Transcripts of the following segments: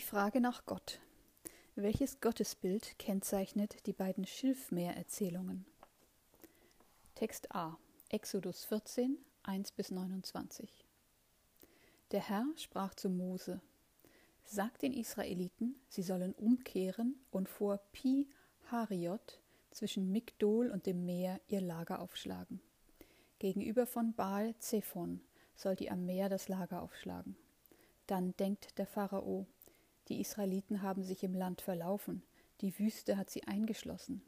Frage nach Gott. Welches Gottesbild kennzeichnet die beiden Schilfmeererzählungen? Text A. Exodus 14, 1 bis 29. Der Herr sprach zu Mose: Sag den Israeliten, sie sollen umkehren und vor Pi Hariot zwischen Migdol und dem Meer ihr Lager aufschlagen. Gegenüber von Baal Zephon sollt ihr am Meer das Lager aufschlagen. Dann denkt der Pharao, die Israeliten haben sich im Land verlaufen, die Wüste hat sie eingeschlossen.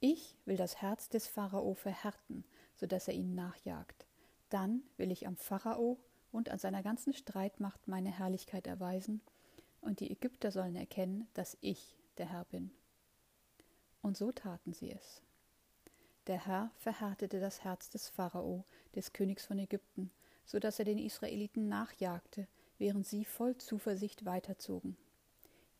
Ich will das Herz des Pharao verhärten, so dass er ihnen nachjagt. Dann will ich am Pharao und an seiner ganzen Streitmacht meine Herrlichkeit erweisen, und die Ägypter sollen erkennen, dass ich der Herr bin. Und so taten sie es. Der Herr verhärtete das Herz des Pharao, des Königs von Ägypten, so dass er den Israeliten nachjagte, während sie voll Zuversicht weiterzogen.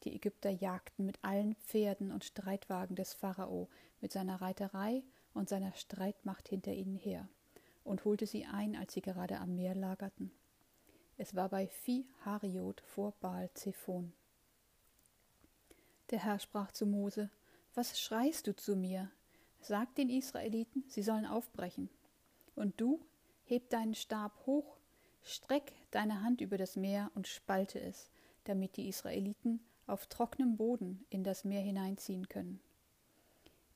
Die Ägypter jagten mit allen Pferden und Streitwagen des Pharao, mit seiner Reiterei und seiner Streitmacht hinter ihnen her, und holte sie ein, als sie gerade am Meer lagerten. Es war bei Phi Hariot vor Baal Zephon. Der Herr sprach zu Mose: Was schreist du zu mir? Sag den Israeliten, sie sollen aufbrechen. Und du, heb deinen Stab hoch Streck deine Hand über das Meer und spalte es, damit die Israeliten auf trockenem Boden in das Meer hineinziehen können.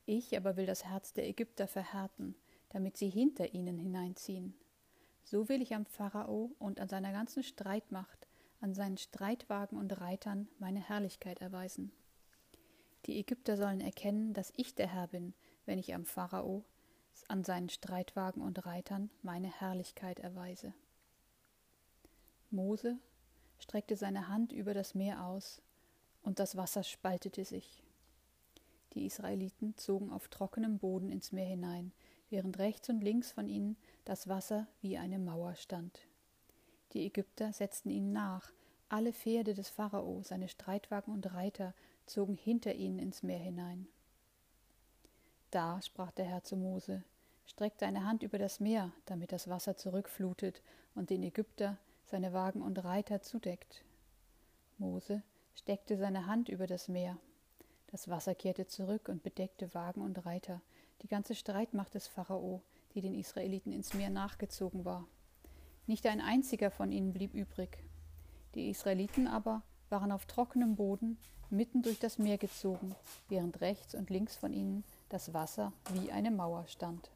Ich aber will das Herz der Ägypter verhärten, damit sie hinter ihnen hineinziehen. So will ich am Pharao und an seiner ganzen Streitmacht, an seinen Streitwagen und Reitern meine Herrlichkeit erweisen. Die Ägypter sollen erkennen, dass ich der Herr bin, wenn ich am Pharao, an seinen Streitwagen und Reitern meine Herrlichkeit erweise. Mose streckte seine Hand über das Meer aus, und das Wasser spaltete sich. Die Israeliten zogen auf trockenem Boden ins Meer hinein, während rechts und links von ihnen das Wasser wie eine Mauer stand. Die Ägypter setzten ihnen nach, alle Pferde des Pharao, seine Streitwagen und Reiter zogen hinter ihnen ins Meer hinein. Da sprach der Herr zu Mose: Streck deine Hand über das Meer, damit das Wasser zurückflutet und den Ägypter, seine Wagen und Reiter zudeckt. Mose steckte seine Hand über das Meer. Das Wasser kehrte zurück und bedeckte Wagen und Reiter, die ganze Streitmacht des Pharao, die den Israeliten ins Meer nachgezogen war. Nicht ein einziger von ihnen blieb übrig. Die Israeliten aber waren auf trockenem Boden mitten durch das Meer gezogen, während rechts und links von ihnen das Wasser wie eine Mauer stand.